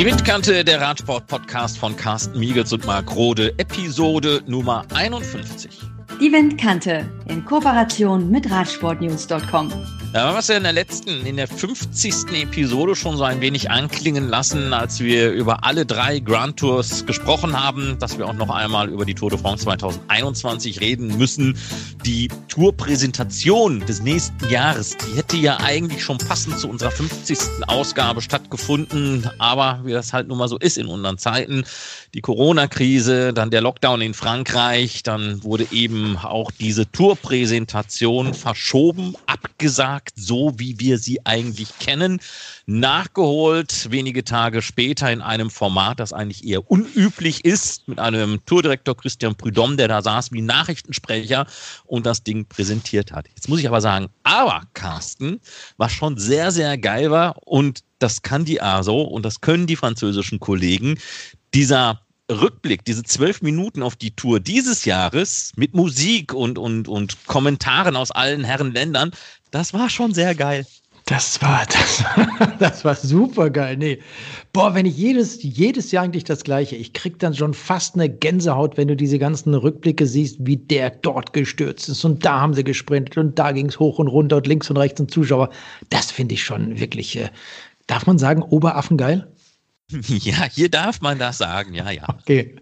Die Windkante, der Radsport-Podcast von Carsten Miegels und Marc Rode, Episode Nummer 51. Die Windkante in Kooperation mit Radsportnews.com. Ja, wir es ja in der letzten, in der 50. Episode schon so ein wenig anklingen lassen, als wir über alle drei Grand Tours gesprochen haben, dass wir auch noch einmal über die Tour de France 2021 reden müssen. Die Tourpräsentation des nächsten Jahres, die hätte ja eigentlich schon passend zu unserer 50. Ausgabe stattgefunden, aber wie das halt nun mal so ist in unseren Zeiten, die Corona-Krise, dann der Lockdown in Frankreich, dann wurde eben auch diese Tourpräsentation verschoben, abgesagt gesagt, so wie wir sie eigentlich kennen. Nachgeholt wenige Tage später in einem Format, das eigentlich eher unüblich ist, mit einem Tourdirektor Christian Prudhomme, der da saß wie Nachrichtensprecher und das Ding präsentiert hat. Jetzt muss ich aber sagen, aber Carsten, was schon sehr, sehr geil war und das kann die ASO und das können die französischen Kollegen, dieser Rückblick, diese zwölf Minuten auf die Tour dieses Jahres mit Musik und, und, und Kommentaren aus allen Herren Ländern, das war schon sehr geil. Das war, das, das war super geil. Nee. Boah, wenn ich jedes, jedes Jahr eigentlich das Gleiche, ich krieg dann schon fast eine Gänsehaut, wenn du diese ganzen Rückblicke siehst, wie der dort gestürzt ist und da haben sie gesprintet und da ging es hoch und runter und links und rechts und Zuschauer. Das finde ich schon wirklich, äh, darf man sagen, Oberaffengeil? Ja, hier darf man das sagen, ja, ja. Okay.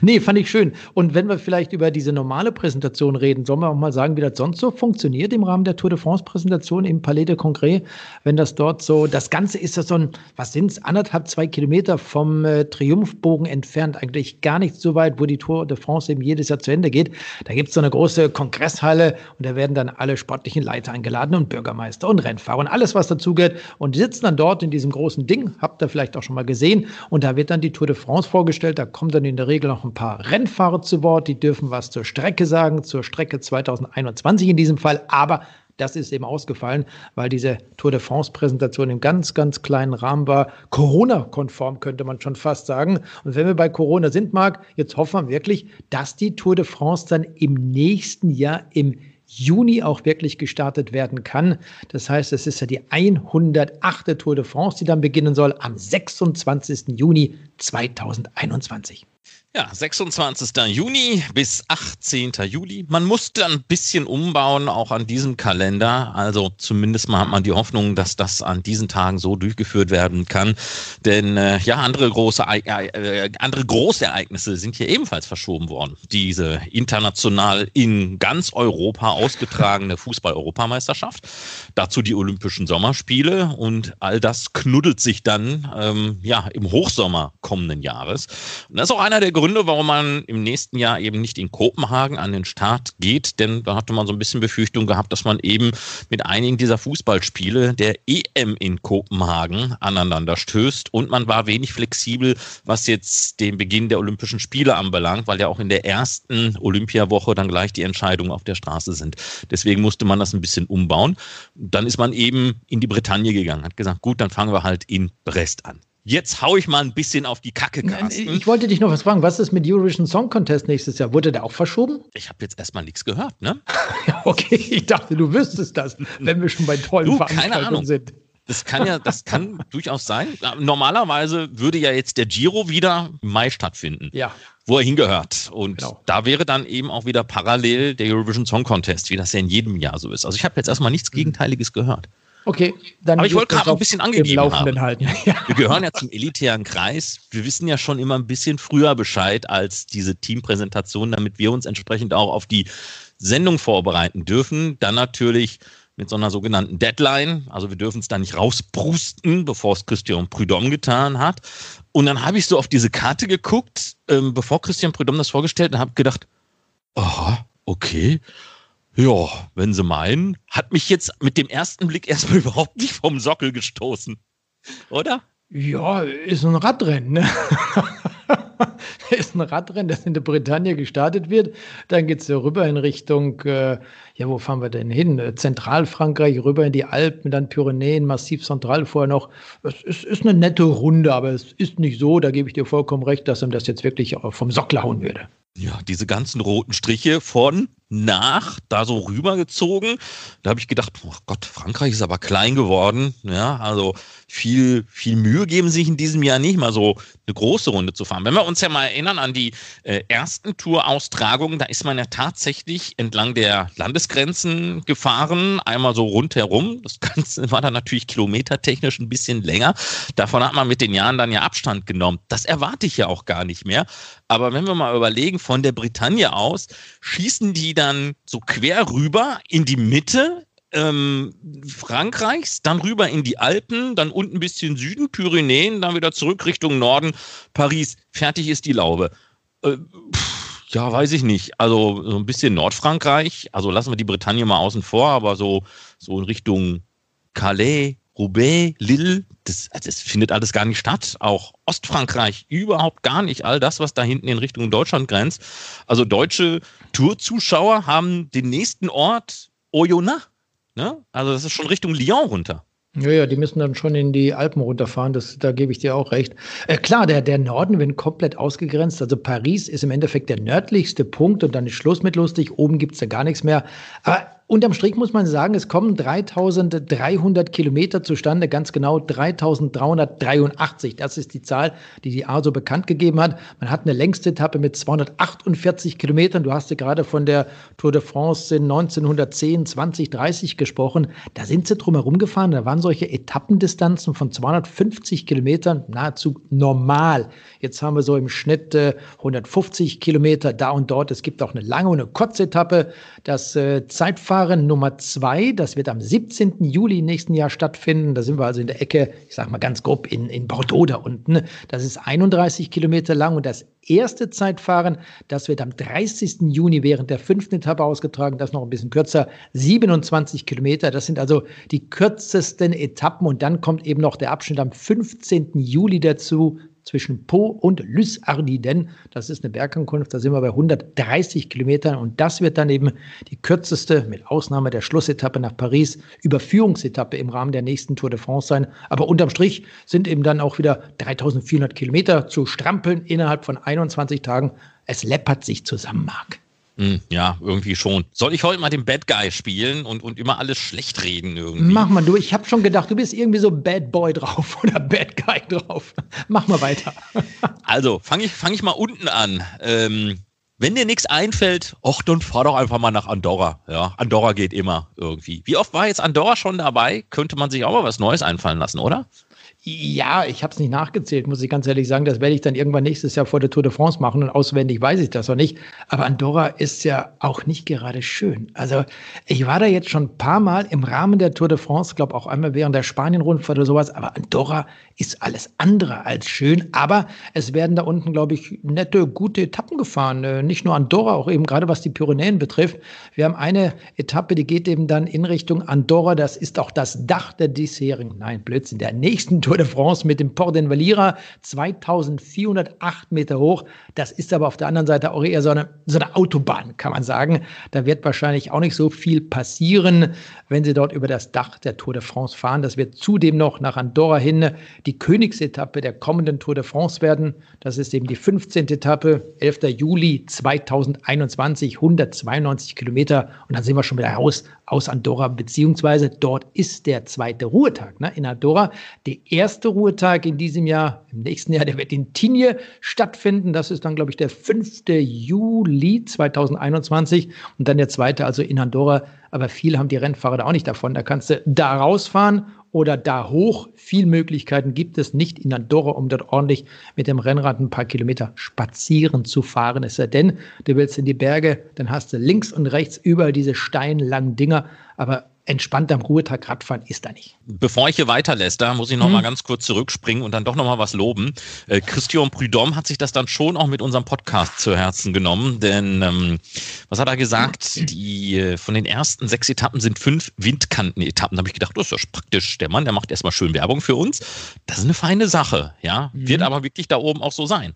Nee, fand ich schön. Und wenn wir vielleicht über diese normale Präsentation reden, sollen wir auch mal sagen, wie das sonst so funktioniert im Rahmen der Tour de France-Präsentation im Palais de Congrès, wenn das dort so, das Ganze ist ja so ein, was sind es, anderthalb, zwei Kilometer vom äh, Triumphbogen entfernt, eigentlich gar nicht so weit, wo die Tour de France eben jedes Jahr zu Ende geht. Da gibt es so eine große Kongresshalle und da werden dann alle sportlichen Leiter eingeladen und Bürgermeister und Rennfahrer und alles, was dazugehört. Und die sitzen dann dort in diesem großen Ding, habt ihr vielleicht auch schon mal gesehen, und da wird dann die Tour de France vorgestellt, da kommt dann in der Regel noch ein paar Rennfahrer zu Wort, die dürfen was zur Strecke sagen, zur Strecke 2021 in diesem Fall, aber das ist eben ausgefallen, weil diese Tour de France-Präsentation im ganz, ganz kleinen Rahmen war. Corona-konform könnte man schon fast sagen. Und wenn wir bei Corona sind, Marc, jetzt hoffen wir wirklich, dass die Tour de France dann im nächsten Jahr im Juni auch wirklich gestartet werden kann. Das heißt, es ist ja die 108. Tour de France, die dann beginnen soll am 26. Juni 2021. Ja, 26. Juni bis 18. Juli. Man musste ein bisschen umbauen, auch an diesem Kalender. Also zumindest mal hat man die Hoffnung, dass das an diesen Tagen so durchgeführt werden kann. Denn äh, ja, andere große, äh, andere Großereignisse sind hier ebenfalls verschoben worden. Diese international in ganz Europa ausgetragene Fußball-Europameisterschaft. Dazu die Olympischen Sommerspiele und all das knuddelt sich dann ähm, ja im Hochsommer kommenden Jahres. Und das ist auch einer der Gründe, warum man im nächsten Jahr eben nicht in Kopenhagen an den Start geht, denn da hatte man so ein bisschen Befürchtung gehabt, dass man eben mit einigen dieser Fußballspiele der EM in Kopenhagen aneinander stößt und man war wenig flexibel, was jetzt den Beginn der Olympischen Spiele anbelangt, weil ja auch in der ersten Olympiawoche dann gleich die Entscheidungen auf der Straße sind. Deswegen musste man das ein bisschen umbauen. Dann ist man eben in die Bretagne gegangen, hat gesagt, gut, dann fangen wir halt in Brest an. Jetzt hau ich mal ein bisschen auf die Kacke, Carsten. Ich wollte dich noch was fragen. Was ist mit Eurovision Song Contest nächstes Jahr? Wurde der auch verschoben? Ich habe jetzt erstmal nichts gehört, ne? okay, ich dachte, du wüsstest das, wenn wir schon bei tollen du, Veranstaltungen sind. Das kann ja, das kann durchaus sein. Normalerweise würde ja jetzt der Giro wieder im Mai stattfinden. Ja. Wo er hingehört. Und genau. da wäre dann eben auch wieder parallel der Eurovision Song Contest, wie das ja in jedem Jahr so ist. Also ich habe jetzt erstmal nichts mhm. Gegenteiliges gehört. Okay, dann. Aber ich wollte gerade ein bisschen angegeben haben. Halten. Ja. Wir gehören ja zum elitären Kreis. Wir wissen ja schon immer ein bisschen früher Bescheid als diese Teampräsentation, damit wir uns entsprechend auch auf die Sendung vorbereiten dürfen. Dann natürlich mit so einer sogenannten Deadline. Also wir dürfen es da nicht rausbrusten, bevor es Christian Prudhomme getan hat. Und dann habe ich so auf diese Karte geguckt, ähm, bevor Christian Prudhomme das vorgestellt hat, und habe gedacht, aha, okay. Ja, wenn Sie meinen, hat mich jetzt mit dem ersten Blick erstmal überhaupt nicht vom Sockel gestoßen. Oder? Ja, ist ein Radrennen. Ne? ist ein Radrennen, das in der Bretagne gestartet wird. Dann geht es ja rüber in Richtung, äh, ja, wo fahren wir denn hin? Zentralfrankreich, rüber in die Alpen, dann Pyrenäen, Massiv Zentral vorher noch. Es ist, ist eine nette Runde, aber es ist nicht so, da gebe ich dir vollkommen recht, dass ihm das jetzt wirklich vom Sockel hauen würde. Ja, diese ganzen roten Striche von nach da so rübergezogen. Da habe ich gedacht, oh Gott, Frankreich ist aber klein geworden. Ja, also viel, viel Mühe geben sich in diesem Jahr nicht mal so eine große Runde zu fahren. Wenn wir uns ja mal erinnern an die äh, ersten Tour-Austragungen, da ist man ja tatsächlich entlang der Landesgrenzen gefahren, einmal so rundherum. Das Ganze war dann natürlich kilometertechnisch ein bisschen länger. Davon hat man mit den Jahren dann ja Abstand genommen. Das erwarte ich ja auch gar nicht mehr. Aber wenn wir mal überlegen, von der Bretagne aus schießen die dann so quer rüber in die Mitte ähm, Frankreichs, dann rüber in die Alpen, dann unten ein bisschen Süden, Pyrenäen, dann wieder zurück Richtung Norden, Paris. Fertig ist die Laube. Äh, pff, ja, weiß ich nicht. Also so ein bisschen Nordfrankreich. Also lassen wir die Bretagne mal außen vor, aber so, so in Richtung Calais, Roubaix, Lille, das, das findet alles gar nicht statt. Auch Ostfrankreich überhaupt gar nicht. All das, was da hinten in Richtung Deutschland grenzt. Also deutsche Tourzuschauer haben den nächsten Ort Oyonnax Ne? Also das ist schon Richtung Lyon runter. Ja, ja, die müssen dann schon in die Alpen runterfahren, das, da gebe ich dir auch recht. Äh, klar, der, der Norden wird komplett ausgegrenzt. Also Paris ist im Endeffekt der nördlichste Punkt und dann ist Schluss mit lustig. Oben gibt es ja gar nichts mehr. Aber Unterm Strich muss man sagen, es kommen 3300 Kilometer zustande, ganz genau 3383. Das ist die Zahl, die die ASO bekannt gegeben hat. Man hat eine längste Etappe mit 248 Kilometern. Du hast ja gerade von der Tour de France in 1910, 20, 30 gesprochen. Da sind sie drumherum gefahren. Da waren solche Etappendistanzen von 250 Kilometern nahezu normal. Jetzt haben wir so im Schnitt äh, 150 Kilometer da und dort. Es gibt auch eine lange und eine kurze Etappe. Das äh, Zeitfahren Verfahren Nummer zwei, das wird am 17. Juli nächsten Jahr stattfinden. Da sind wir also in der Ecke, ich sage mal ganz grob, in, in Bordeaux da unten. Das ist 31 Kilometer lang und das erste Zeitfahren, das wird am 30. Juni während der fünften Etappe ausgetragen, das noch ein bisschen kürzer, 27 Kilometer. Das sind also die kürzesten Etappen und dann kommt eben noch der Abschnitt am 15. Juli dazu, zwischen Po und Lys Ardiden. Das ist eine Bergankunft, da sind wir bei 130 Kilometern und das wird dann eben die kürzeste, mit Ausnahme der Schlussetappe nach Paris, Überführungsetappe im Rahmen der nächsten Tour de France sein. Aber unterm Strich sind eben dann auch wieder 3400 Kilometer zu strampeln innerhalb von 21 Tagen. Es läppert sich zusammen, Marc. Hm, ja, irgendwie schon. Soll ich heute mal den Bad Guy spielen und, und immer alles schlecht reden irgendwie? Mach mal du. Ich habe schon gedacht, du bist irgendwie so Bad Boy drauf oder Bad Guy drauf. Mach mal weiter. also, fange ich, fang ich mal unten an. Ähm, wenn dir nichts einfällt, ach, dann fahr doch einfach mal nach Andorra. Ja, Andorra geht immer irgendwie. Wie oft war jetzt Andorra schon dabei? Könnte man sich auch mal was Neues einfallen lassen, oder? Ja, ich habe es nicht nachgezählt, muss ich ganz ehrlich sagen. Das werde ich dann irgendwann nächstes Jahr vor der Tour de France machen und auswendig weiß ich das noch nicht. Aber Andorra ist ja auch nicht gerade schön. Also ich war da jetzt schon ein paar Mal im Rahmen der Tour de France, glaube auch einmal während der Spanien-Rundfahrt oder sowas. Aber Andorra ist alles andere als schön. Aber es werden da unten, glaube ich, nette, gute Etappen gefahren. Äh, nicht nur Andorra, auch eben gerade was die Pyrenäen betrifft. Wir haben eine Etappe, die geht eben dann in Richtung Andorra. Das ist auch das Dach der diesjährigen, nein, Blödsinn, der nächsten Tour Tour de France mit dem Port d'Envalira, 2408 Meter hoch. Das ist aber auf der anderen Seite auch eher so eine, so eine Autobahn, kann man sagen. Da wird wahrscheinlich auch nicht so viel passieren, wenn Sie dort über das Dach der Tour de France fahren. Das wird zudem noch nach Andorra hin die Königsetappe der kommenden Tour de France werden. Das ist eben die 15. Etappe, 11. Juli 2021, 192 Kilometer. Und dann sind wir schon wieder raus aus Andorra, beziehungsweise dort ist der zweite Ruhetag ne, in Andorra. Erste Ruhetag in diesem Jahr, im nächsten Jahr, der wird in Tignes stattfinden. Das ist dann, glaube ich, der 5. Juli 2021 und dann der zweite, also in Andorra. Aber viele haben die Rennfahrer da auch nicht davon. Da kannst du da rausfahren oder da hoch. Viel Möglichkeiten gibt es nicht in Andorra, um dort ordentlich mit dem Rennrad ein paar Kilometer spazieren zu fahren. Es sei denn, du willst in die Berge, dann hast du links und rechts überall diese steinlangen Dinger. Aber entspannt am Ruhetag Radfahren ist da nicht. Bevor ich hier weiterlässt, da muss ich noch mhm. mal ganz kurz zurückspringen und dann doch noch mal was loben. Äh, Christian Prudhomme hat sich das dann schon auch mit unserem Podcast zu Herzen genommen, denn ähm, was hat er gesagt? Die äh, von den ersten sechs Etappen sind fünf Windkanten-Etappen. Da habe ich gedacht, das ist ja praktisch. Der Mann, der macht erstmal schön Werbung für uns. Das ist eine feine Sache, ja. Mhm. Wird aber wirklich da oben auch so sein.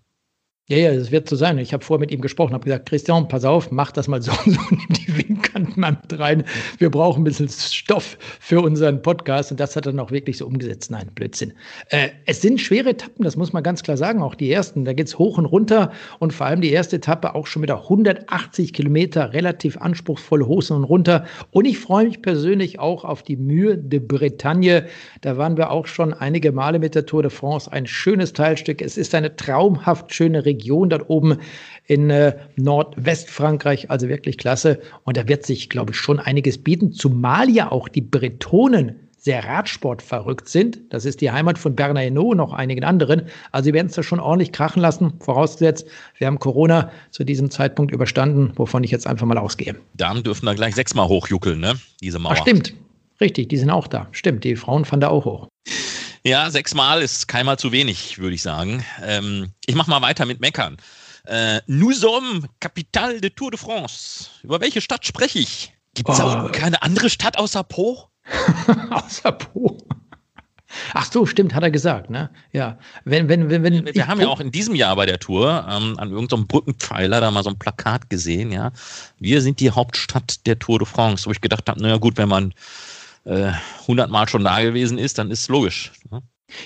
Ja, ja, das wird so sein. Ich habe vorher mit ihm gesprochen, habe gesagt, Christian, pass auf, mach das mal so und so, nimm die Windkanten mal mit rein. Wir brauchen ein bisschen Stoff für unseren Podcast und das hat er dann auch wirklich so umgesetzt. Nein, Blödsinn. Äh, es sind schwere Etappen, das muss man ganz klar sagen, auch die ersten. Da geht's hoch und runter und vor allem die erste Etappe auch schon wieder 180 Kilometer, relativ anspruchsvoll hoch und runter. Und ich freue mich persönlich auch auf die Mühe de Bretagne. Da waren wir auch schon einige Male mit der Tour de France. Ein schönes Teilstück. Es ist eine traumhaft schöne Region. Region dort oben in äh, Nordwestfrankreich, also wirklich klasse. Und da wird sich, glaube ich, schon einiges bieten, zumal ja auch die Bretonen sehr radsportverrückt sind. Das ist die Heimat von Bernard Hinault, noch einigen anderen. Also sie werden es da schon ordentlich krachen lassen, vorausgesetzt, wir haben Corona zu diesem Zeitpunkt überstanden, wovon ich jetzt einfach mal ausgehe. Damen dürfen da gleich sechsmal hochjuckeln, ne? Diese Mauer. Ach, stimmt. Richtig, die sind auch da. Stimmt, die Frauen fahren da auch hoch. Ja, sechsmal ist keinmal zu wenig, würde ich sagen. Ähm, ich mache mal weiter mit Meckern. Äh, nous sommes Capitale de Tour de France. Über welche Stadt spreche ich? Gibt es oh. keine andere Stadt außer Po? außer Po. Ach so, stimmt, hat er gesagt, ne? Ja. Wenn, wenn, wenn, wenn Wir haben ja auch in diesem Jahr bei der Tour ähm, an irgendeinem Brückenpfeiler da mal so ein Plakat gesehen, ja. Wir sind die Hauptstadt der Tour de France, wo ich gedacht habe, naja gut, wenn man äh, 100 Mal schon da gewesen ist, dann ist logisch. Ne?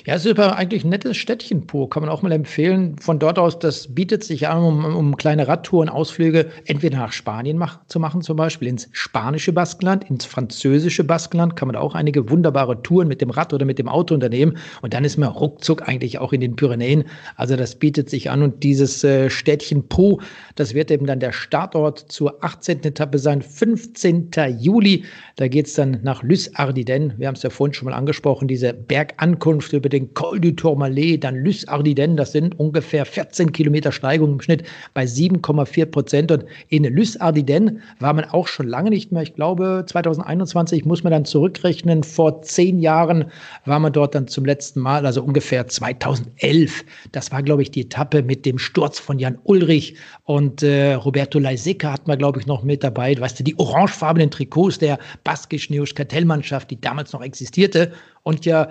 Ja, es ist aber eigentlich ein nettes Städtchen Po, kann man auch mal empfehlen. Von dort aus, das bietet sich an, um, um kleine Radtouren, Ausflüge entweder nach Spanien mach, zu machen, zum Beispiel ins spanische Baskenland, ins französische Baskenland, kann man auch einige wunderbare Touren mit dem Rad oder mit dem Auto unternehmen. Und dann ist man ruckzuck eigentlich auch in den Pyrenäen. Also das bietet sich an. Und dieses äh, Städtchen Po, das wird eben dann der Startort zur 18. Etappe sein, 15. Juli. Da geht es dann nach Lys Ardiden. Wir haben es ja vorhin schon mal angesprochen, diese Bergankunft über den Col du Tourmalet, dann Lys Ardiden, das sind ungefähr 14 Kilometer Steigung im Schnitt bei 7,4 Prozent. Und in Lys Ardiden war man auch schon lange nicht mehr. Ich glaube, 2021 muss man dann zurückrechnen. Vor zehn Jahren war man dort dann zum letzten Mal, also ungefähr 2011. Das war, glaube ich, die Etappe mit dem Sturz von Jan Ulrich und äh, Roberto Leisecca hat man, glaube ich, noch mit dabei. Weißt du, die orangefarbenen Trikots der baskischen Neuschkartellmannschaft, die damals noch existierte und ja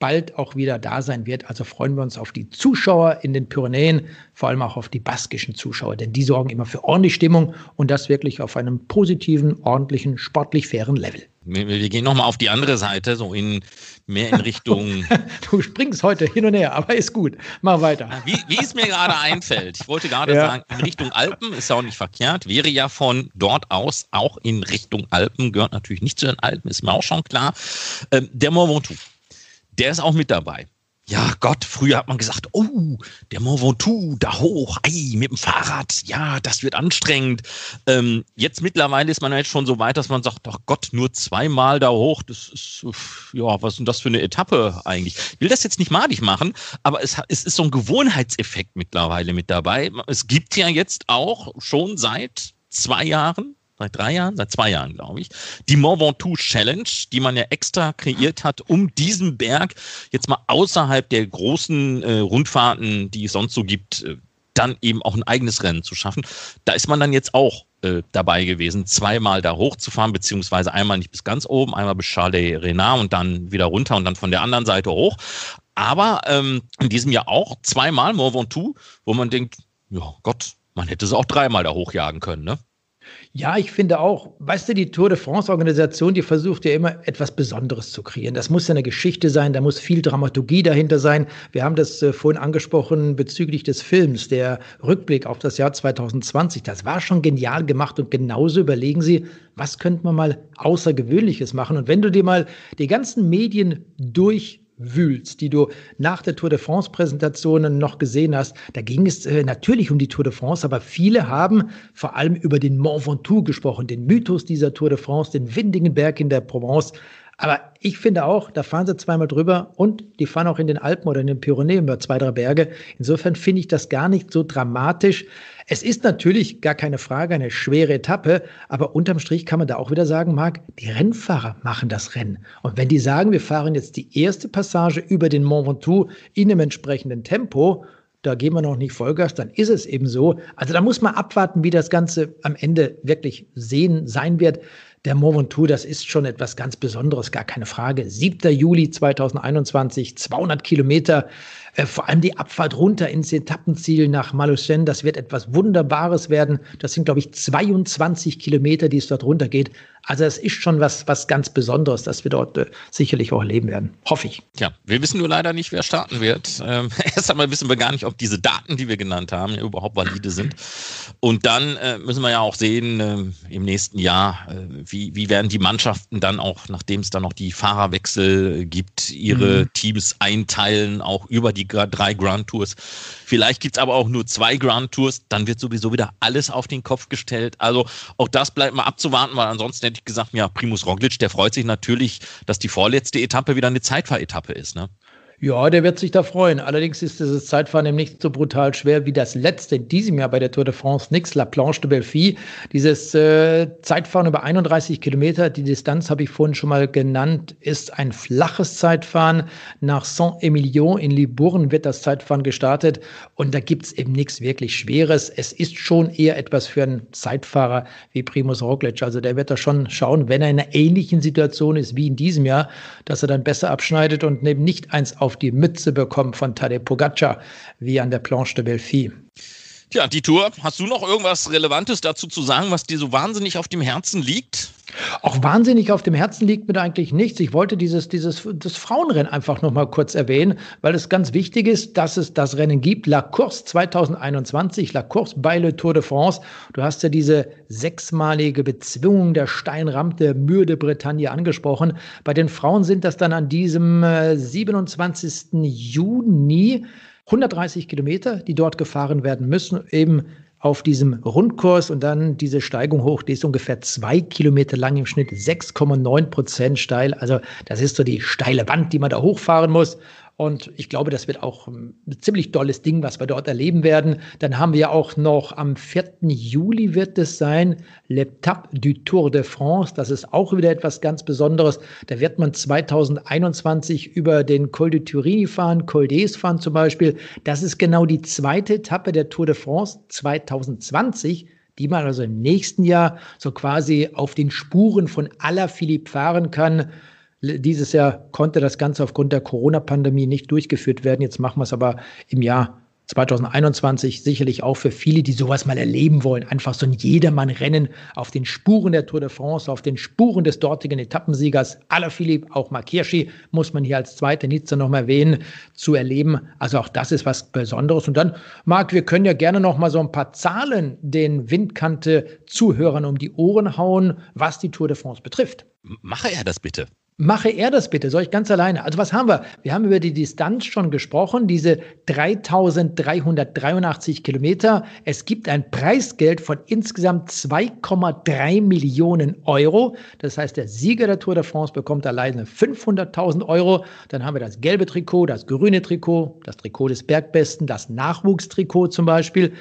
bald auch wieder da sein wird. Also freuen wir uns auf die Zuschauer in den Pyrenäen, vor allem auch auf die baskischen Zuschauer, denn die sorgen immer für ordentlich Stimmung und das wirklich auf einem positiven, ordentlichen, sportlich fairen Level. Wir, wir gehen nochmal auf die andere Seite, so in mehr in Richtung. du springst heute hin und her, aber ist gut. Mach weiter. Wie, wie es mir gerade einfällt. Ich wollte gerade ja. sagen, in Richtung Alpen ist ja auch nicht verkehrt. Wäre ja von dort aus auch in Richtung Alpen, gehört natürlich nicht zu den Alpen, ist mir auch schon klar. Ähm, der Mont Ventoux der ist auch mit dabei. Ja, Gott, früher hat man gesagt, oh, der Mont Ventoux, da hoch, ei, mit dem Fahrrad, ja, das wird anstrengend. Ähm, jetzt mittlerweile ist man jetzt schon so weit, dass man sagt, ach Gott, nur zweimal da hoch, das ist, ja, was ist denn das für eine Etappe eigentlich? Ich will das jetzt nicht madig machen, aber es, es ist so ein Gewohnheitseffekt mittlerweile mit dabei. Es gibt ja jetzt auch schon seit zwei Jahren seit drei Jahren, seit zwei Jahren, glaube ich, die Mont Ventoux Challenge, die man ja extra kreiert hat, um diesen Berg jetzt mal außerhalb der großen äh, Rundfahrten, die es sonst so gibt, äh, dann eben auch ein eigenes Rennen zu schaffen. Da ist man dann jetzt auch äh, dabei gewesen, zweimal da hochzufahren, beziehungsweise einmal nicht bis ganz oben, einmal bis Charles Renard und dann wieder runter und dann von der anderen Seite hoch. Aber ähm, in diesem Jahr auch zweimal Mont Ventoux, wo man denkt, ja Gott, man hätte es auch dreimal da hochjagen können, ne? Ja, ich finde auch, weißt du, die Tour de France-Organisation, die versucht ja immer etwas Besonderes zu kreieren. Das muss ja eine Geschichte sein, da muss viel Dramaturgie dahinter sein. Wir haben das äh, vorhin angesprochen bezüglich des Films, der Rückblick auf das Jahr 2020. Das war schon genial gemacht und genauso überlegen sie, was könnte man mal Außergewöhnliches machen. Und wenn du dir mal die ganzen Medien durch wühlst, die du nach der Tour de France Präsentation noch gesehen hast, da ging es äh, natürlich um die Tour de France, aber viele haben vor allem über den Mont Ventoux gesprochen, den Mythos dieser Tour de France, den windigen Berg in der Provence. Aber ich finde auch, da fahren sie zweimal drüber und die fahren auch in den Alpen oder in den Pyrenäen über zwei, drei Berge. Insofern finde ich das gar nicht so dramatisch. Es ist natürlich gar keine Frage eine schwere Etappe, aber unterm Strich kann man da auch wieder sagen, Marc, die Rennfahrer machen das Rennen. Und wenn die sagen, wir fahren jetzt die erste Passage über den Mont Ventoux in einem entsprechenden Tempo, da gehen wir noch nicht Vollgas, dann ist es eben so. Also da muss man abwarten, wie das Ganze am Ende wirklich sehen sein wird. Der Mont das ist schon etwas ganz Besonderes, gar keine Frage. 7. Juli 2021, 200 Kilometer, äh, vor allem die Abfahrt runter ins Etappenziel nach Maluchen, das wird etwas Wunderbares werden. Das sind, glaube ich, 22 Kilometer, die es dort runtergeht. Also es ist schon was, was ganz Besonderes, dass wir dort äh, sicherlich auch erleben werden. Hoffe ich. Ja, wir wissen nur leider nicht, wer starten wird. Ähm, erst einmal wissen wir gar nicht, ob diese Daten, die wir genannt haben, überhaupt valide sind. Und dann äh, müssen wir ja auch sehen, äh, im nächsten Jahr, äh, wie, wie werden die Mannschaften dann auch, nachdem es dann noch die Fahrerwechsel gibt, ihre mhm. Teams einteilen, auch über die drei Grand Tours. Vielleicht gibt es aber auch nur zwei Grand Tours, dann wird sowieso wieder alles auf den Kopf gestellt. Also auch das bleibt mal abzuwarten, weil ansonsten hätte ich gesagt, ja, Primus Roglic, der freut sich natürlich, dass die vorletzte Etappe wieder eine Zeitfahretappe ist. Ne? Ja, der wird sich da freuen. Allerdings ist dieses Zeitfahren eben nicht so brutal schwer wie das letzte in diesem Jahr bei der Tour de France. Nix, La Planche de Belfi. Dieses äh, Zeitfahren über 31 Kilometer, die Distanz habe ich vorhin schon mal genannt, ist ein flaches Zeitfahren. Nach Saint-Emilion in Libourne wird das Zeitfahren gestartet und da gibt es eben nichts wirklich Schweres. Es ist schon eher etwas für einen Zeitfahrer wie Primus Roglic. Also der wird da schon schauen, wenn er in einer ähnlichen Situation ist wie in diesem Jahr, dass er dann besser abschneidet und eben nicht eins auf auf die Mütze bekommen von Tadej Pogacar, wie an der Planche de Belfi. Tja, die Tour, hast du noch irgendwas Relevantes dazu zu sagen, was dir so wahnsinnig auf dem Herzen liegt? Auch wahnsinnig auf dem Herzen liegt mir eigentlich nichts. Ich wollte dieses, dieses das Frauenrennen einfach noch mal kurz erwähnen, weil es ganz wichtig ist, dass es das Rennen gibt. La Course 2021, La Course bei Le Tour de France. Du hast ja diese sechsmalige Bezwingung der Steinrampe der Mühe de Bretagne angesprochen. Bei den Frauen sind das dann an diesem 27. Äh, Juni 130 Kilometer, die dort gefahren werden müssen, eben auf diesem Rundkurs und dann diese Steigung hoch, die ist ungefähr zwei Kilometer lang im Schnitt, 6,9 Prozent steil. Also das ist so die steile Wand, die man da hochfahren muss. Und ich glaube, das wird auch ein ziemlich tolles Ding, was wir dort erleben werden. Dann haben wir auch noch am 4. Juli wird es sein, L'Etape du Tour de France. Das ist auch wieder etwas ganz Besonderes. Da wird man 2021 über den Col de Turini fahren, Col d'Es fahren zum Beispiel. Das ist genau die zweite Etappe der Tour de France 2020 die man also im nächsten Jahr so quasi auf den Spuren von Alaphilippe fahren kann. Dieses Jahr konnte das Ganze aufgrund der Corona-Pandemie nicht durchgeführt werden. Jetzt machen wir es aber im Jahr 2021 sicherlich auch für viele, die sowas mal erleben wollen. Einfach so ein Jedermann-Rennen auf den Spuren der Tour de France, auf den Spuren des dortigen Etappensiegers Alaphilippe, auch Mark Hirschi, muss man hier als zweite Nizza noch mal erwähnen, zu erleben. Also auch das ist was Besonderes. Und dann, Marc, wir können ja gerne noch mal so ein paar Zahlen den Windkante-Zuhörern um die Ohren hauen, was die Tour de France betrifft. Mache er das bitte. Mache er das bitte, soll ich ganz alleine? Also was haben wir? Wir haben über die Distanz schon gesprochen, diese 3383 Kilometer. Es gibt ein Preisgeld von insgesamt 2,3 Millionen Euro. Das heißt, der Sieger der Tour de France bekommt alleine 500.000 Euro. Dann haben wir das gelbe Trikot, das grüne Trikot, das Trikot des Bergbesten, das Nachwuchstrikot zum Beispiel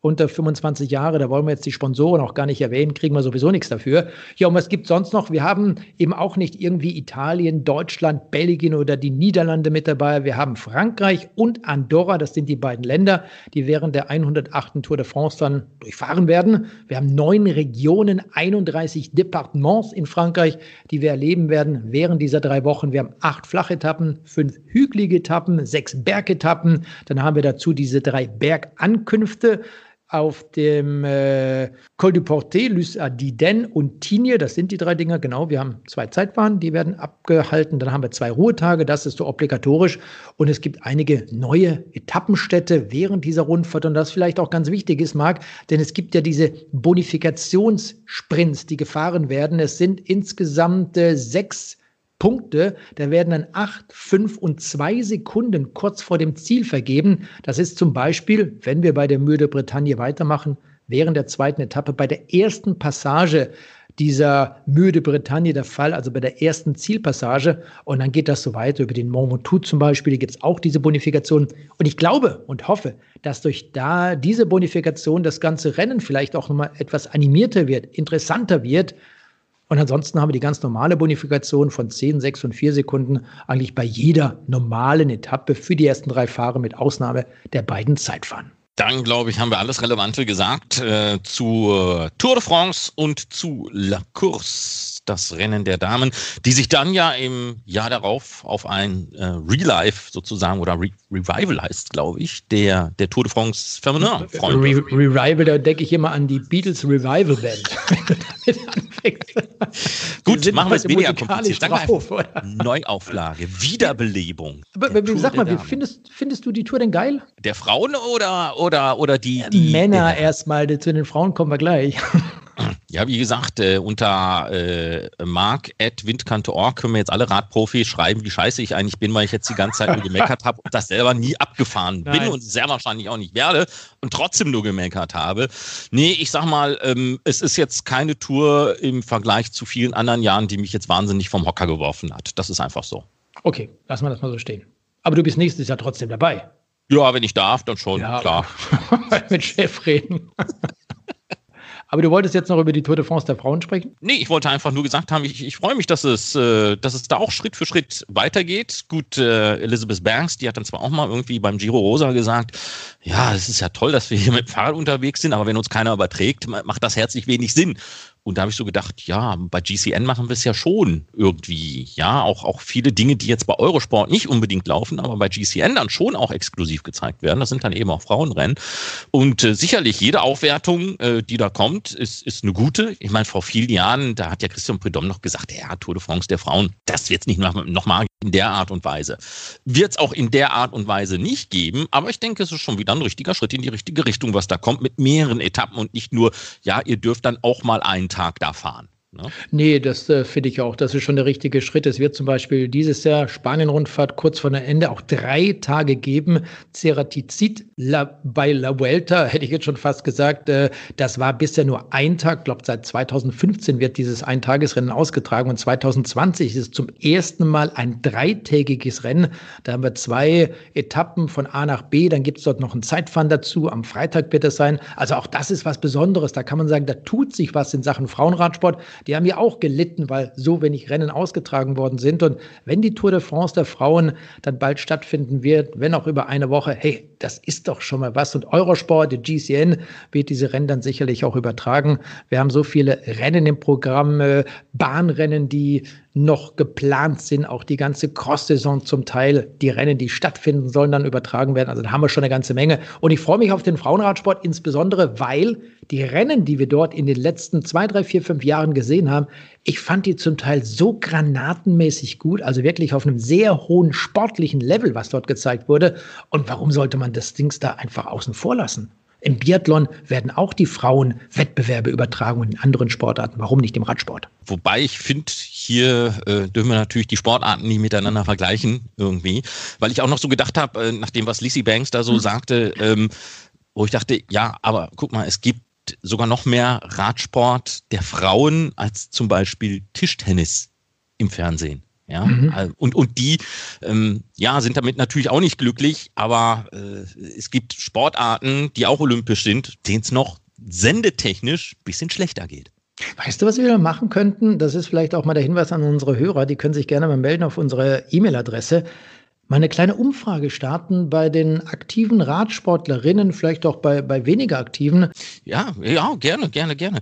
unter 25 Jahre, da wollen wir jetzt die Sponsoren auch gar nicht erwähnen, kriegen wir sowieso nichts dafür. Ja, und was gibt sonst noch? Wir haben eben auch nicht irgendwie Italien, Deutschland, Belgien oder die Niederlande mit dabei. Wir haben Frankreich und Andorra, das sind die beiden Länder, die während der 108. Tour de France dann durchfahren werden. Wir haben neun Regionen, 31 Departements in Frankreich, die wir erleben werden während dieser drei Wochen. Wir haben acht Flachetappen, fünf hügelige Etappen, sechs Bergetappen. Dann haben wir dazu diese drei Bergankünfte auf dem äh, Col du Portet, Lys Diden und Tignes. Das sind die drei Dinger, genau. Wir haben zwei Zeitfahren, die werden abgehalten. Dann haben wir zwei Ruhetage, das ist so obligatorisch. Und es gibt einige neue Etappenstädte während dieser Rundfahrt. Und das vielleicht auch ganz wichtig ist, Marc, denn es gibt ja diese Bonifikationssprints, die gefahren werden. Es sind insgesamt äh, sechs Punkte. Da werden dann acht, fünf und zwei Sekunden kurz vor dem Ziel vergeben. Das ist zum Beispiel, wenn wir bei der Mühe der Bretagne weitermachen, während der zweiten Etappe bei der ersten Passage dieser Mühe de Bretagne der Fall, also bei der ersten Zielpassage. Und dann geht das so weiter über den Mont Ventoux zum Beispiel, gibt es auch diese Bonifikation. Und ich glaube und hoffe, dass durch da diese Bonifikation das ganze Rennen vielleicht auch nochmal etwas animierter wird, interessanter wird, und ansonsten haben wir die ganz normale Bonifikation von 10, 6 und 4 Sekunden eigentlich bei jeder normalen Etappe für die ersten drei Fahrer mit Ausnahme der beiden Zeitfahren. Dann, glaube ich, haben wir alles Relevante gesagt äh, zur Tour de France und zu La Course, das Rennen der Damen, die sich dann ja im Jahr darauf auf ein äh, Relive sozusagen oder Re Revival heißt, glaube ich, der, der Tour de France Feminin freuen. Re Revival, da denke ich immer an die Beatles Revival Band. Gut, machen wir es weniger kompliziert. Drauf, Neuauflage, Wiederbelebung. Aber, aber sag mal, wie findest, findest du die Tour denn geil? Der Frauen oder, oder, oder die, die Männer erstmal, zu den Frauen kommen wir gleich. Ja, wie gesagt, äh, unter äh, mark.windkante.org können wir jetzt alle Radprofis schreiben, wie scheiße ich eigentlich bin, weil ich jetzt die ganze Zeit nur gemeckert habe und das selber nie abgefahren bin Nein. und sehr wahrscheinlich auch nicht werde und trotzdem nur gemeckert habe. Nee, ich sag mal, ähm, es ist jetzt keine Tour im Vergleich zu vielen anderen Jahren, die mich jetzt wahnsinnig vom Hocker geworfen hat. Das ist einfach so. Okay, lassen wir das mal so stehen. Aber du bist nächstes Jahr trotzdem dabei. Ja, wenn ich darf, dann schon, ja, klar. mit Chef reden. Aber du wolltest jetzt noch über die Tour de France der Frauen sprechen? Nee, ich wollte einfach nur gesagt haben, ich, ich freue mich, dass es, äh, dass es da auch Schritt für Schritt weitergeht. Gut, äh, Elizabeth Banks, die hat dann zwar auch mal irgendwie beim Giro Rosa gesagt, ja, es ist ja toll, dass wir hier mit dem Fahrrad unterwegs sind, aber wenn uns keiner überträgt, macht das herzlich wenig Sinn. Und da habe ich so gedacht, ja, bei GCN machen wir es ja schon irgendwie. Ja, auch, auch viele Dinge, die jetzt bei Eurosport nicht unbedingt laufen, aber bei GCN dann schon auch exklusiv gezeigt werden. Das sind dann eben auch Frauenrennen. Und äh, sicherlich jede Aufwertung, äh, die da kommt, ist, ist eine gute. Ich meine, vor vielen Jahren, da hat ja Christian Prudhomme noch gesagt, ja, Tour de France der Frauen, das wird es nicht nochmal noch in der Art und Weise. Wird es auch in der Art und Weise nicht geben, aber ich denke, es ist schon wieder ein richtiger Schritt in die richtige Richtung, was da kommt, mit mehreren Etappen und nicht nur, ja, ihr dürft dann auch mal einen Tag da fahren. Ne? Nee, das äh, finde ich auch. Das ist schon der richtige Schritt. Es wird zum Beispiel dieses Jahr Spanien-Rundfahrt kurz vor dem Ende auch drei Tage geben. Ceratizid la, bei La Vuelta, hätte ich jetzt schon fast gesagt. Äh, das war bisher nur ein Tag. Ich glaube, seit 2015 wird dieses Eintagesrennen ausgetragen und 2020 ist es zum ersten Mal ein dreitägiges Rennen. Da haben wir zwei Etappen von A nach B. Dann gibt es dort noch ein Zeitfahren dazu. Am Freitag wird es sein. Also auch das ist was Besonderes. Da kann man sagen, da tut sich was in Sachen Frauenradsport. Die haben ja auch gelitten, weil so wenig Rennen ausgetragen worden sind. Und wenn die Tour de France der Frauen dann bald stattfinden wird, wenn auch über eine Woche, hey, das ist doch schon mal was. Und Eurosport, die GCN, wird diese Rennen dann sicherlich auch übertragen. Wir haben so viele Rennen im Programm, äh, Bahnrennen, die noch geplant sind, auch die ganze Cross-Saison zum Teil, die Rennen, die stattfinden sollen, dann übertragen werden. Also da haben wir schon eine ganze Menge. Und ich freue mich auf den Frauenradsport insbesondere, weil die Rennen, die wir dort in den letzten zwei, drei, vier, fünf Jahren gesehen haben, ich fand die zum Teil so granatenmäßig gut, also wirklich auf einem sehr hohen sportlichen Level, was dort gezeigt wurde. Und warum sollte man das Dings da einfach außen vor lassen? Im Biathlon werden auch die Frauen Wettbewerbe übertragen und in anderen Sportarten. Warum nicht im Radsport? Wobei ich finde, hier äh, dürfen wir natürlich die Sportarten nie miteinander vergleichen irgendwie, weil ich auch noch so gedacht habe, äh, nach dem, was Lizzie Banks da so hm. sagte, ähm, wo ich dachte, ja, aber guck mal, es gibt sogar noch mehr Radsport der Frauen als zum Beispiel Tischtennis im Fernsehen. Ja, mhm. Äh, und, und die ähm, ja, sind damit natürlich auch nicht glücklich, aber äh, es gibt Sportarten, die auch olympisch sind, denen es noch sendetechnisch ein bisschen schlechter geht. Weißt du, was wir machen könnten? Das ist vielleicht auch mal der Hinweis an unsere Hörer. Die können sich gerne mal melden auf unsere E-Mail-Adresse mal eine kleine Umfrage starten bei den aktiven Radsportlerinnen, vielleicht auch bei, bei weniger aktiven. Ja, ja, gerne, gerne, gerne.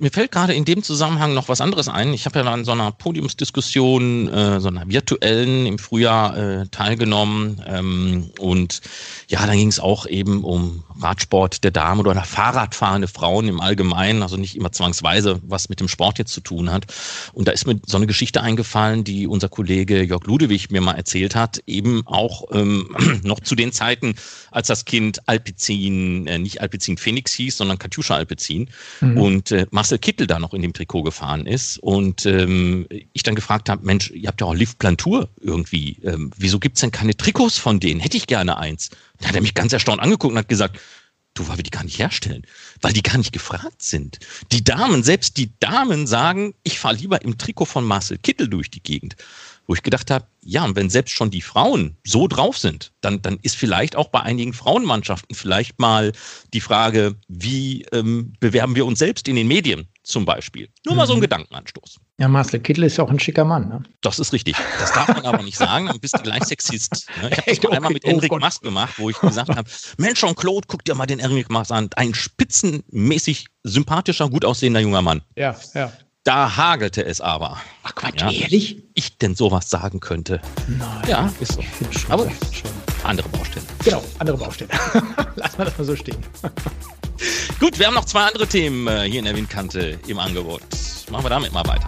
Mir fällt gerade in dem Zusammenhang noch was anderes ein. Ich habe ja an so einer Podiumsdiskussion, äh, so einer virtuellen im Frühjahr äh, teilgenommen. Ähm, und ja, da ging es auch eben um Radsport der Damen oder Fahrradfahrende Frauen im Allgemeinen, also nicht immer zwangsweise, was mit dem Sport jetzt zu tun hat. Und da ist mir so eine Geschichte eingefallen, die unser Kollege Jörg Ludewig mir mal erzählt hat eben auch ähm, noch zu den Zeiten, als das Kind Alpizin, äh, nicht Alpizin Phoenix hieß, sondern Katjuscha Alpizin mhm. und äh, Marcel Kittel da noch in dem Trikot gefahren ist und ähm, ich dann gefragt habe, Mensch, ihr habt ja auch Lift Plantur irgendwie, ähm, wieso gibt's denn keine Trikots von denen? Hätte ich gerne eins. Da hat er mich ganz erstaunt angeguckt und hat gesagt, du, weil wir die gar nicht herstellen, weil die gar nicht gefragt sind. Die Damen, selbst die Damen sagen, ich fahre lieber im Trikot von Marcel Kittel durch die Gegend. Wo ich gedacht habe, ja, und wenn selbst schon die Frauen so drauf sind, dann, dann ist vielleicht auch bei einigen Frauenmannschaften vielleicht mal die Frage, wie ähm, bewerben wir uns selbst in den Medien zum Beispiel. Nur mal so ein mhm. Gedankenanstoß. Ja, Marcel Kittel ist ja auch ein schicker Mann. Ne? Das ist richtig. Das darf man aber nicht sagen. Dann bist du gleich Sexist. Ne? Ich habe das okay. einmal mit Enric oh Mast gemacht, wo ich gesagt habe, Mensch, Jean-Claude, guck dir mal den Enric Mast an. Ein spitzenmäßig sympathischer, gut aussehender junger Mann. Ja, ja. Da hagelte es aber. Ach Quatsch, ja, ehrlich? Ich denn sowas sagen könnte. Nein. Ja, ist so. Schon, aber schon. andere Baustelle. Genau, andere Baustelle. Lass mal das mal so stehen. Gut, wir haben noch zwei andere Themen äh, hier in der Windkante im Angebot. Machen wir damit mal weiter.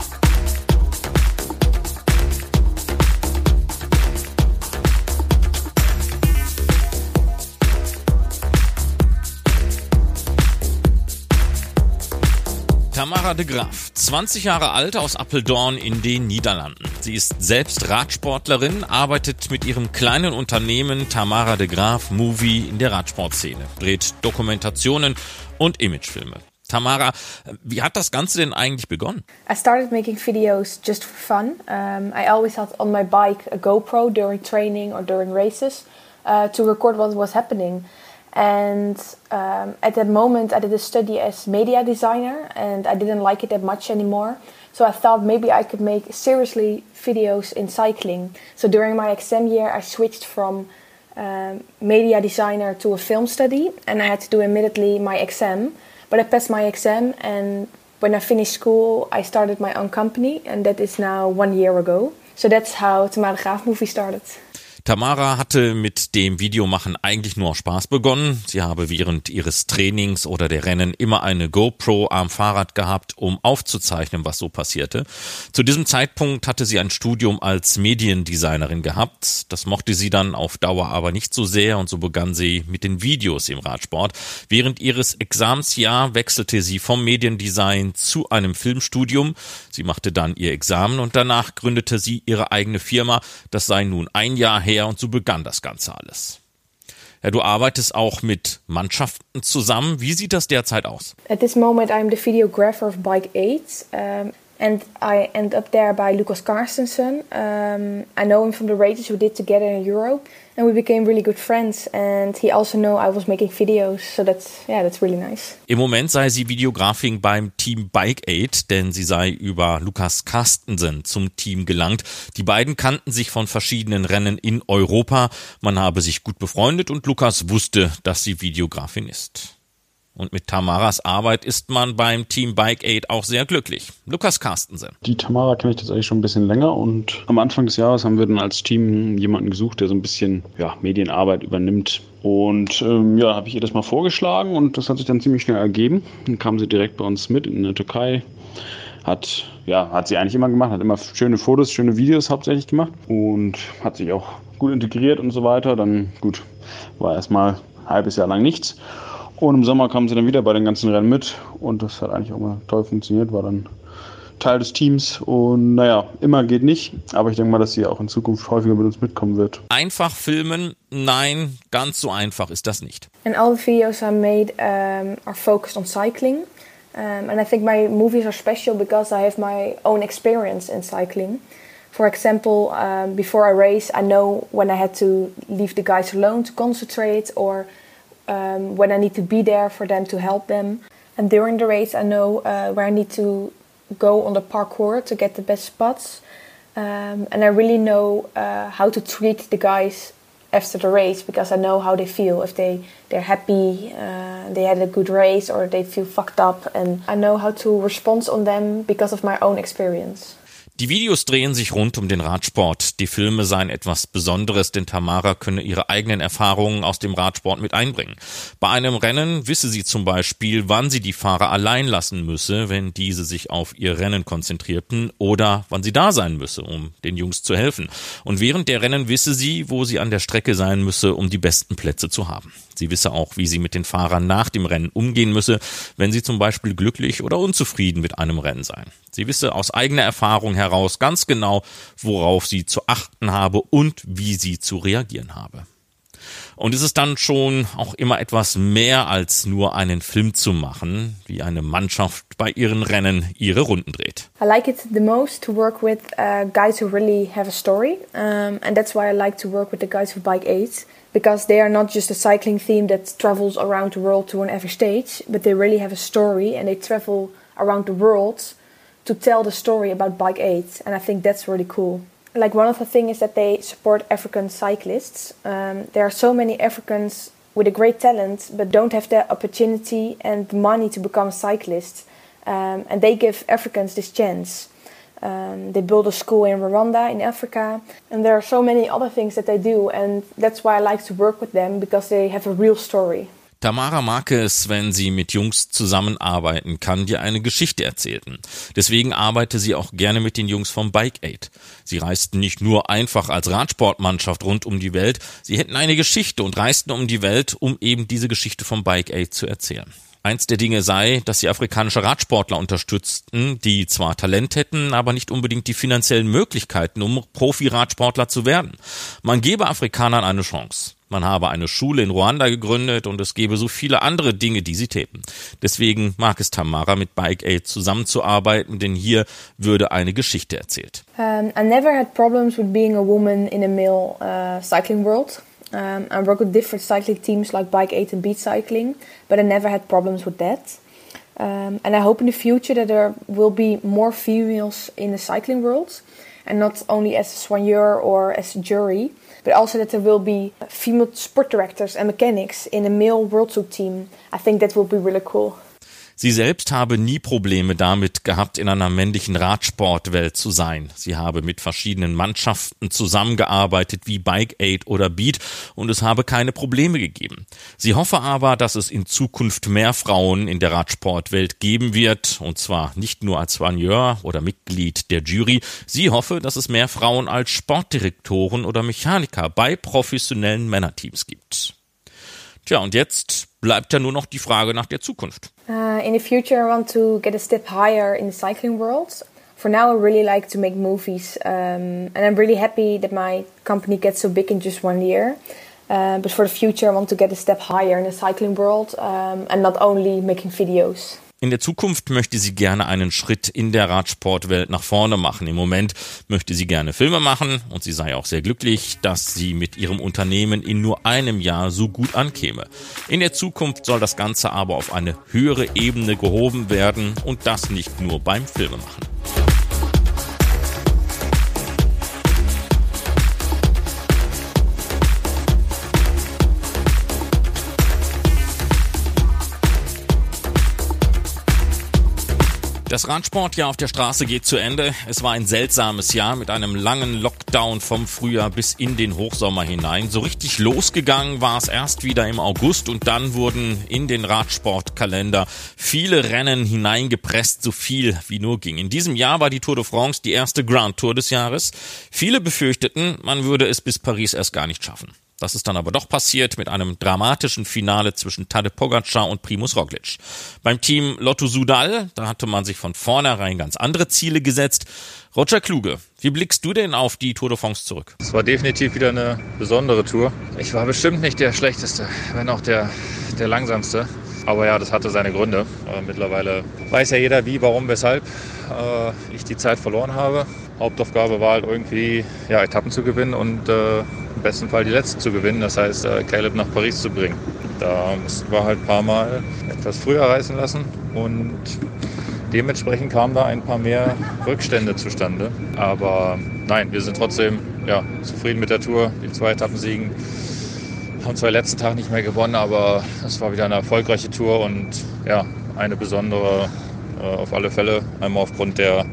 Tamara de Graaf, 20 Jahre alt aus Apeldoorn in den Niederlanden. Sie ist selbst Radsportlerin, arbeitet mit ihrem kleinen Unternehmen Tamara de Graaf Movie in der Radsportszene, dreht Dokumentationen und Imagefilme. Tamara, wie hat das Ganze denn eigentlich begonnen? I started making videos just for fun. Um, I always had on my bike a GoPro during training or during races uh, to record what was happening. And um, at that moment, I did a study as media designer, and I didn't like it that much anymore. So I thought maybe I could make seriously videos in cycling. So during my exam year, I switched from um, media designer to a film study, and I had to do immediately my exam. But I passed my exam, and when I finished school, I started my own company, and that is now one year ago. So that's how Tamara Graaf movie started. Tamara hatte mit dem Videomachen eigentlich nur Spaß begonnen. Sie habe während ihres Trainings oder der Rennen immer eine GoPro am Fahrrad gehabt, um aufzuzeichnen, was so passierte. Zu diesem Zeitpunkt hatte sie ein Studium als Mediendesignerin gehabt. Das mochte sie dann auf Dauer aber nicht so sehr und so begann sie mit den Videos im Radsport. Während ihres Examsjahr wechselte sie vom Mediendesign zu einem Filmstudium. Sie machte dann ihr Examen und danach gründete sie ihre eigene Firma. Das sei nun ein Jahr her her und so begann das Ganze alles. Ja, du arbeitest auch mit Mannschaften zusammen. Wie sieht das derzeit aus? At this moment I'm the videographer of Bike 8. Um, and I end up there by Lucas Carstensen. Um, I know him from the races we did together in Europe. And we became really good friends. And he also know I was making videos, so that's yeah, that's really nice. Im Moment sei sie Videografin beim Team Bike Aid, denn sie sei über Lukas Carstensen zum Team gelangt. Die beiden kannten sich von verschiedenen Rennen in Europa. Man habe sich gut befreundet und Lukas wusste, dass sie Videografin ist. Und mit Tamaras Arbeit ist man beim Team Bike Aid auch sehr glücklich. Lukas Carstensen. Die Tamara kenne ich tatsächlich schon ein bisschen länger und am Anfang des Jahres haben wir dann als Team jemanden gesucht, der so ein bisschen ja, Medienarbeit übernimmt. Und ähm, ja, habe ich ihr das mal vorgeschlagen und das hat sich dann ziemlich schnell ergeben. Dann kam sie direkt bei uns mit in der Türkei. Hat, ja, hat sie eigentlich immer gemacht, hat immer schöne Fotos, schöne Videos hauptsächlich gemacht und hat sich auch gut integriert und so weiter. Dann, gut, war erstmal ein halbes Jahr lang nichts. Und im Sommer kamen sie dann wieder bei den ganzen Rennen mit und das hat eigentlich auch mal toll funktioniert, war dann Teil des Teams und naja, immer geht nicht, aber ich denke mal, dass sie auch in Zukunft häufiger mit uns mitkommen wird. Einfach filmen? Nein, ganz so einfach ist das nicht. And all the videos I made um, are focused on cycling. Um, and I think my movies are special because I have my own experience in cycling. For example, um, before I race, I know when I had to leave the guys alone to concentrate or um, when I need to be there for them to help them. And during the race, I know uh, where I need to go on the parkour to get the best spots. Um, and I really know uh, how to treat the guys after the race because I know how they feel. If they they're happy, uh, they had a good race, or they feel fucked up, and I know how to respond on them because of my own experience. Die Videos drehen sich rund um den Radsport. Die Filme seien etwas Besonderes, denn Tamara könne ihre eigenen Erfahrungen aus dem Radsport mit einbringen. Bei einem Rennen wisse sie zum Beispiel, wann sie die Fahrer allein lassen müsse, wenn diese sich auf ihr Rennen konzentrierten, oder wann sie da sein müsse, um den Jungs zu helfen. Und während der Rennen wisse sie, wo sie an der Strecke sein müsse, um die besten Plätze zu haben. Sie wisse auch, wie sie mit den Fahrern nach dem Rennen umgehen müsse, wenn sie zum Beispiel glücklich oder unzufrieden mit einem Rennen seien. Sie wisse aus eigener Erfahrung heraus ganz genau, worauf sie zu achten habe und wie sie zu reagieren habe. Und es ist dann schon auch immer etwas mehr als nur einen Film zu machen, wie eine Mannschaft bei ihren Rennen ihre Runden dreht. I like it the most to work with uh, guys who really have a story, um, and that's why I like to work with the guys who Bike 8 because they are not just a cycling theme that travels around the world to an every stage, but they really have a story and they travel around the world to tell the story about Bike 8, and I think that's really cool. Like one of the things is that they support African cyclists. Um, there are so many Africans with a great talent, but don't have the opportunity and money to become cyclists, um, and they give Africans this chance. Um, they build a school in Rwanda, in Africa, and there are so many other things that they do, and that's why I like to work with them because they have a real story. Tamara mag es, wenn sie mit Jungs zusammenarbeiten kann, die eine Geschichte erzählten. Deswegen arbeite sie auch gerne mit den Jungs vom Bike Aid. Sie reisten nicht nur einfach als Radsportmannschaft rund um die Welt, sie hätten eine Geschichte und reisten um die Welt, um eben diese Geschichte vom Bike Aid zu erzählen. Eins der Dinge sei, dass sie afrikanische Radsportler unterstützten, die zwar Talent hätten, aber nicht unbedingt die finanziellen Möglichkeiten, um Profi-Radsportler zu werden. Man gebe Afrikanern eine Chance. Man habe eine Schule in Ruanda gegründet und es gebe so viele andere Dinge, die sie täten. Deswegen mag es Tamara mit Bike Aid zusammenzuarbeiten, denn hier würde eine Geschichte erzählt. Um, I never had problems with being a woman in a male uh, cycling world. Um, I work with different cycling teams like Bike 8 and Beat Cycling, but I never had problems with that. Um, and I hope in the future that there will be more females in the cycling world, and not only as a soigneur or as a jury, but also that there will be female sport directors and mechanics in a male World Tour team. I think that will be really cool. Sie selbst habe nie Probleme damit gehabt, in einer männlichen Radsportwelt zu sein. Sie habe mit verschiedenen Mannschaften zusammengearbeitet, wie Bike Aid oder Beat, und es habe keine Probleme gegeben. Sie hoffe aber, dass es in Zukunft mehr Frauen in der Radsportwelt geben wird, und zwar nicht nur als Soigneur oder Mitglied der Jury. Sie hoffe, dass es mehr Frauen als Sportdirektoren oder Mechaniker bei professionellen Männerteams gibt. Tja, und jetzt bleibt ja nur noch die Frage nach der Zukunft. Uh, in the future, I want to get a step higher in the cycling world. For now, I really like to make movies, um, and I'm really happy that my company gets so big in just one year. Uh, but for the future, I want to get a step higher in the cycling world um, and not only making videos. In der Zukunft möchte sie gerne einen Schritt in der Radsportwelt nach vorne machen. Im Moment möchte sie gerne Filme machen und sie sei auch sehr glücklich, dass sie mit ihrem Unternehmen in nur einem Jahr so gut ankäme. In der Zukunft soll das Ganze aber auf eine höhere Ebene gehoben werden und das nicht nur beim Filmemachen. Das Radsportjahr auf der Straße geht zu Ende. Es war ein seltsames Jahr mit einem langen Lockdown vom Frühjahr bis in den Hochsommer hinein. So richtig losgegangen war es erst wieder im August und dann wurden in den Radsportkalender viele Rennen hineingepresst, so viel wie nur ging. In diesem Jahr war die Tour de France die erste Grand Tour des Jahres. Viele befürchteten, man würde es bis Paris erst gar nicht schaffen. Das ist dann aber doch passiert mit einem dramatischen Finale zwischen Tadej Pogacar und Primus Roglic. Beim Team Lotto Sudal, da hatte man sich von vornherein ganz andere Ziele gesetzt. Roger Kluge, wie blickst du denn auf die Tour de France zurück? Es war definitiv wieder eine besondere Tour. Ich war bestimmt nicht der schlechteste, wenn auch der, der langsamste. Aber ja, das hatte seine Gründe. Aber mittlerweile weiß ja jeder, wie, warum, weshalb äh, ich die Zeit verloren habe. Hauptaufgabe war halt irgendwie ja, Etappen zu gewinnen und äh, im besten Fall die letzte zu gewinnen, das heißt äh, Caleb nach Paris zu bringen. Da mussten wir halt ein paar Mal etwas früher reißen lassen und dementsprechend kamen da ein paar mehr Rückstände zustande. Aber nein, wir sind trotzdem ja, zufrieden mit der Tour, die zwei Etappen siegen. Haben zwar letzten Tag nicht mehr gewonnen, aber es war wieder eine erfolgreiche Tour und ja, eine besondere äh, auf alle Fälle. Einmal aufgrund der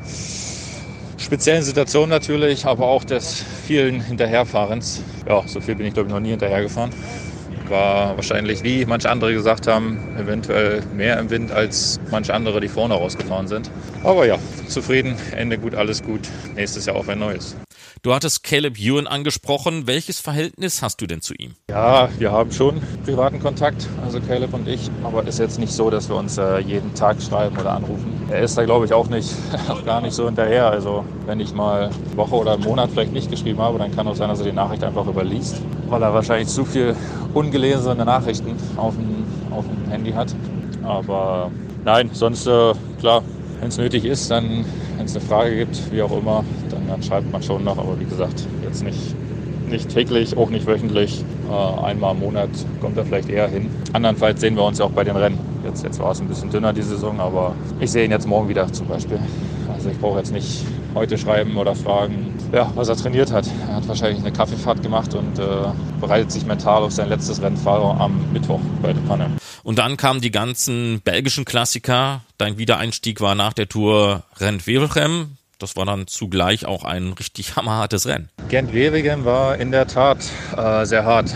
speziellen Situation natürlich, aber auch des vielen Hinterherfahrens. Ja, so viel bin ich glaube ich noch nie hinterhergefahren. War wahrscheinlich, wie manche andere gesagt haben, eventuell mehr im Wind als manche andere, die vorne rausgefahren sind. Aber ja, zufrieden, Ende gut, alles gut. Nächstes Jahr auch ein neues. Du hattest Caleb Ewan angesprochen. Welches Verhältnis hast du denn zu ihm? Ja, wir haben schon privaten Kontakt, also Caleb und ich. Aber es ist jetzt nicht so, dass wir uns äh, jeden Tag schreiben oder anrufen. Er ist da, glaube ich, auch nicht, auch gar nicht so hinterher. Also wenn ich mal eine Woche oder einen Monat vielleicht nicht geschrieben habe, dann kann auch sein, dass er die Nachricht einfach überliest, weil er wahrscheinlich zu viel ungelesene Nachrichten auf dem, auf dem Handy hat. Aber nein, sonst äh, klar, wenn es nötig ist, dann, wenn es eine Frage gibt, wie auch immer, dann, schreibt man schon noch. Aber wie gesagt, jetzt nicht, nicht täglich, auch nicht wöchentlich. Äh, einmal im Monat kommt er vielleicht eher hin. Andernfalls sehen wir uns ja auch bei den Rennen. Jetzt, jetzt war es ein bisschen dünner die Saison, aber ich sehe ihn jetzt morgen wieder zum Beispiel. Also ich brauche jetzt nicht heute schreiben oder fragen, ja, was er trainiert hat. Er hat wahrscheinlich eine Kaffeefahrt gemacht und äh, bereitet sich mental auf sein letztes Rennfahrer am Mittwoch bei der Panne. Und dann kamen die ganzen belgischen Klassiker. Dein Wiedereinstieg war nach der Tour Rent-Wevelgem. Das war dann zugleich auch ein richtig hammerhartes Rennen. Gent-Wevelgem war in der Tat äh, sehr hart.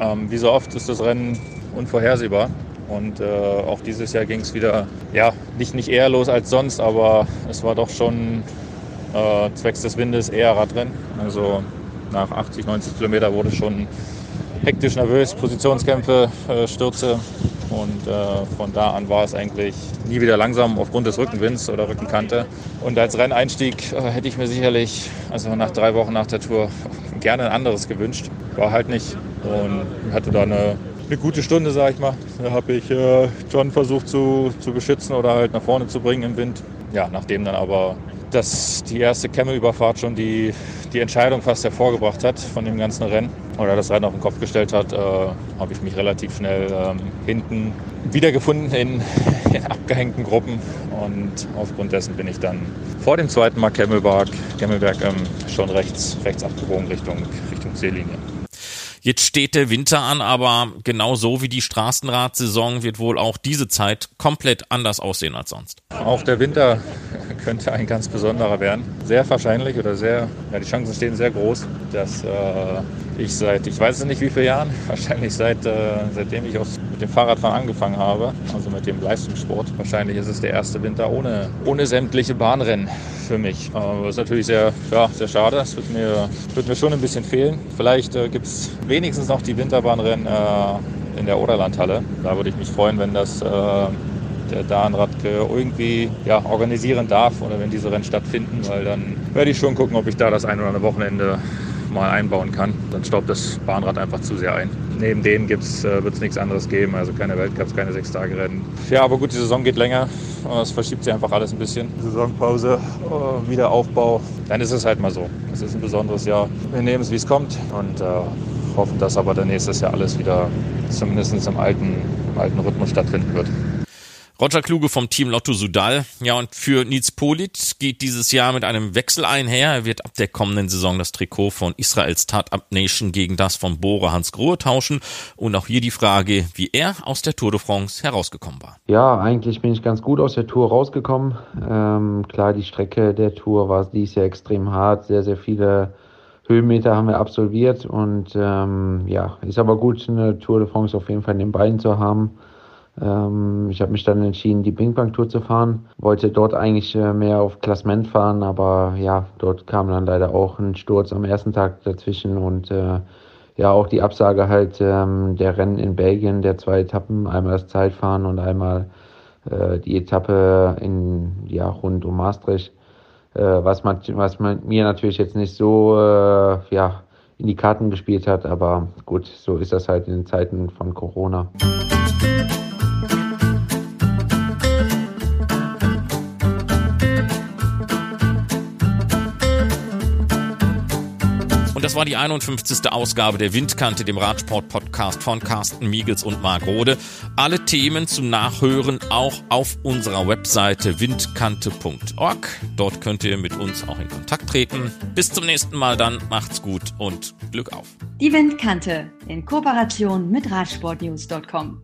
Ähm, wie so oft ist das Rennen unvorhersehbar. Und äh, auch dieses Jahr ging es wieder, ja, nicht, nicht eher los als sonst, aber es war doch schon äh, zwecks des Windes eher Radrennen. Also nach 80, 90 Kilometer wurde schon hektisch nervös, Positionskämpfe, äh, Stürze. Und äh, von da an war es eigentlich nie wieder langsam aufgrund des Rückenwinds oder Rückenkante. Und als Renneinstieg äh, hätte ich mir sicherlich, also nach drei Wochen nach der Tour, gerne ein anderes gewünscht. War halt nicht. Und hatte da eine, eine gute Stunde, sag ich mal. Da habe ich äh, John versucht zu, zu beschützen oder halt nach vorne zu bringen im Wind. Ja, nachdem dann aber dass die erste Camel-Überfahrt schon die, die Entscheidung fast hervorgebracht hat von dem ganzen Rennen oder das Rennen auf den Kopf gestellt hat, äh, habe ich mich relativ schnell ähm, hinten wiedergefunden in, in, abgehängten Gruppen und aufgrund dessen bin ich dann vor dem zweiten Mal Camelberg, Camelberg ähm, schon rechts, rechts abgebogen Richtung, Richtung Ziellinie. Jetzt steht der Winter an, aber genau so wie die Straßenradsaison wird wohl auch diese Zeit komplett anders aussehen als sonst. Auch der Winter könnte ein ganz besonderer werden. Sehr wahrscheinlich oder sehr, ja, die Chancen stehen sehr groß, dass äh, ich seit, ich weiß nicht wie viele Jahren, wahrscheinlich seit, äh, seitdem ich aus, mit dem Fahrradfahren angefangen habe, also mit dem Leistungssport, wahrscheinlich ist es der erste Winter ohne, ohne sämtliche Bahnrennen für mich. Äh, das ist natürlich sehr, ja, sehr schade. Es wird mir, wird mir schon ein bisschen fehlen. Vielleicht äh, gibt es wenigstens noch die Winterbahnrennen äh, in der Oderlandhalle. Da würde ich mich freuen, wenn das äh, der Dan Radke irgendwie ja, organisieren darf oder wenn diese Rennen stattfinden, weil dann werde ich schon gucken, ob ich da das ein oder andere Wochenende mal einbauen kann. Dann staubt das Bahnrad einfach zu sehr ein. Neben denen äh, wird es nichts anderes geben, also keine Weltcups, keine Sechs-Tage-Rennen. Ja, aber gut, die Saison geht länger. Es verschiebt sich einfach alles ein bisschen. Saisonpause, äh, Wiederaufbau. Dann ist es halt mal so. Es ist ein besonderes Jahr. Wir nehmen es, wie es kommt und äh, hoffen, dass aber dann nächstes Jahr alles wieder zumindest im alten, im alten Rhythmus stattfinden wird. Roger Kluge vom Team Lotto Sudal. Ja, und für Nils Polit geht dieses Jahr mit einem Wechsel einher. Er wird ab der kommenden Saison das Trikot von Israels Startup Nation gegen das von Bore Hans Grohe tauschen. Und auch hier die Frage, wie er aus der Tour de France herausgekommen war. Ja, eigentlich bin ich ganz gut aus der Tour rausgekommen. Ähm, klar, die Strecke der Tour war dies Jahr extrem hart. Sehr, sehr viele Höhenmeter haben wir absolviert. Und ähm, ja, ist aber gut, eine Tour de France auf jeden Fall in den Beinen zu haben. Ähm, ich habe mich dann entschieden, die Bing Bang Tour zu fahren. Wollte dort eigentlich äh, mehr auf Klassement fahren, aber ja, dort kam dann leider auch ein Sturz am ersten Tag dazwischen und äh, ja, auch die Absage halt ähm, der Rennen in Belgien, der zwei Etappen, einmal das Zeitfahren und einmal äh, die Etappe in, ja, rund um Maastricht, äh, was, man, was man mir natürlich jetzt nicht so äh, ja, in die Karten gespielt hat, aber gut, so ist das halt in den Zeiten von Corona. Das war die 51. Ausgabe der Windkante, dem Radsport-Podcast von Carsten Miegels und Marc Rode. Alle Themen zum Nachhören auch auf unserer Webseite windkante.org. Dort könnt ihr mit uns auch in Kontakt treten. Bis zum nächsten Mal dann. Macht's gut und Glück auf. Die Windkante in Kooperation mit Radsportnews.com.